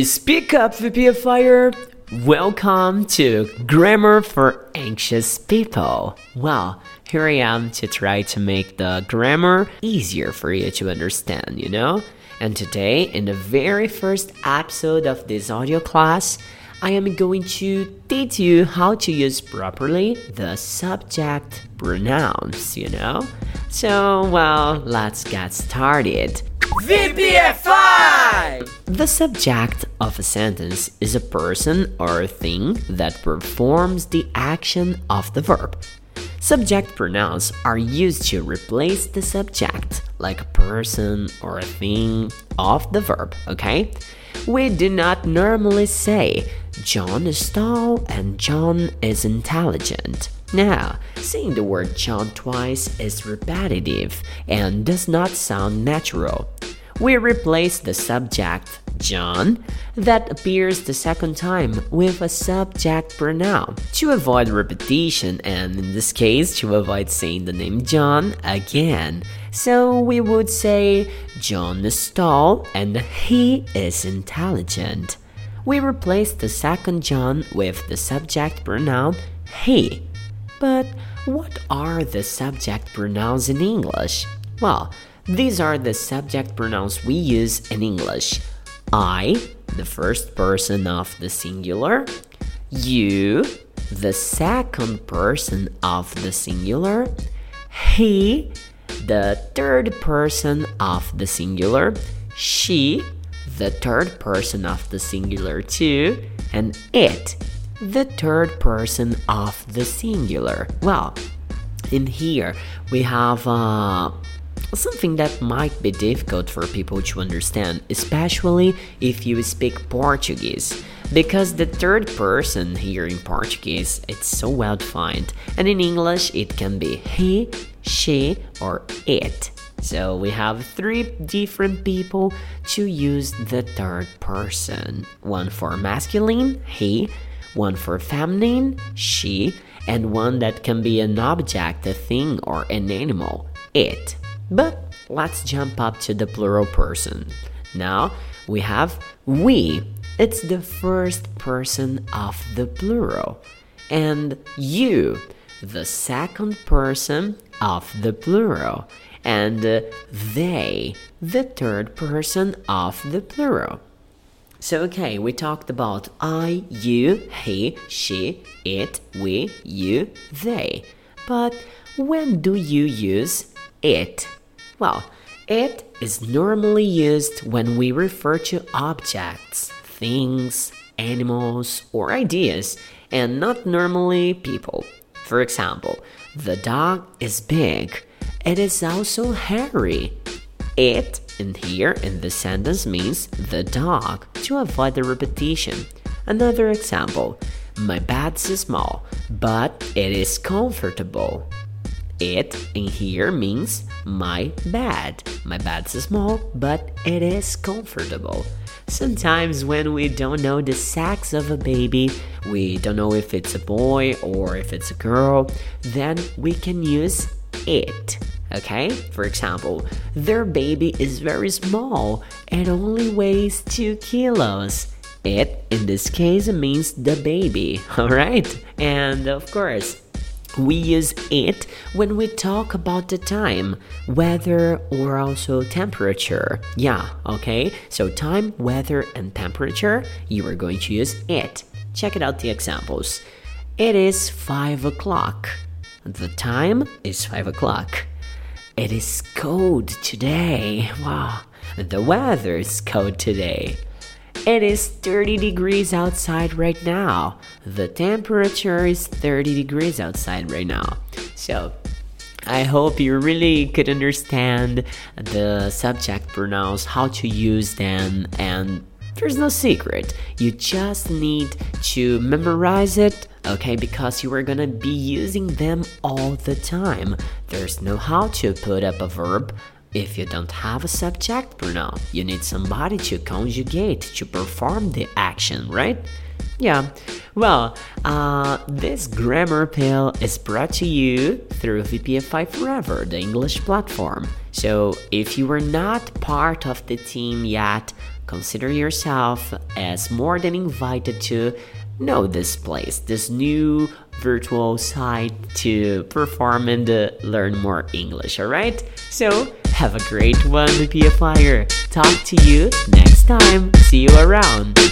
Speak up, VPFIer! Welcome to Grammar for Anxious People. Well, here I am to try to make the grammar easier for you to understand, you know? And today, in the very first episode of this audio class, I am going to teach you how to use properly the subject pronouns, you know? So, well, let's get started. VPFI! The subject of a sentence is a person or a thing that performs the action of the verb. Subject pronouns are used to replace the subject, like a person or a thing, of the verb, okay? We do not normally say John is tall and John is intelligent. Now, saying the word John twice is repetitive and does not sound natural. We replace the subject John that appears the second time with a subject pronoun to avoid repetition and in this case to avoid saying the name John again. So we would say John is tall and he is intelligent. We replace the second John with the subject pronoun he. But what are the subject pronouns in English? Well, these are the subject pronouns we use in English. I, the first person of the singular, you, the second person of the singular, he, the third person of the singular, she, the third person of the singular too, and it, the third person of the singular. Well, in here we have uh, something that might be difficult for people to understand, especially if you speak Portuguese. Because the third person here in Portuguese it's so well defined, and in English it can be he, she, or it. So we have three different people to use the third person one for masculine, he, one for feminine, she, and one that can be an object, a thing, or an animal, it. But let's jump up to the plural person. Now we have we. It's the first person of the plural. And you, the second person of the plural. And uh, they, the third person of the plural. So, okay, we talked about I, you, he, she, it, we, you, they. But when do you use it? Well, it is normally used when we refer to objects, things, animals, or ideas, and not normally people. For example, the dog is big. It is also hairy. It in here in this sentence means the dog to avoid the repetition. Another example My bed is small, but it is comfortable. It in here means my bed. My bed's small, but it is comfortable. Sometimes, when we don't know the sex of a baby, we don't know if it's a boy or if it's a girl, then we can use it. Okay? For example, their baby is very small and only weighs 2 kilos. It, in this case, means the baby, alright? And of course, we use it when we talk about the time, weather, or also temperature. Yeah, okay? So, time, weather, and temperature, you are going to use it. Check it out the examples. It is 5 o'clock. The time is 5 o'clock. It is cold today. Wow. The weather is cold today. It is 30 degrees outside right now. The temperature is 30 degrees outside right now. So, I hope you really could understand the subject pronouns, how to use them, and there's no secret. You just need to memorize it, okay? Because you are gonna be using them all the time. There's no how to put up a verb if you don't have a subject pronoun, you need somebody to conjugate to perform the action, right? Yeah, well, uh, this grammar pill is brought to you through VPFI Forever, the English platform. So, if you are not part of the team yet, consider yourself as more than invited to know this place, this new virtual site to perform and uh, learn more English, alright? So, have a great one, VPFIer. Talk to you next time. See you around.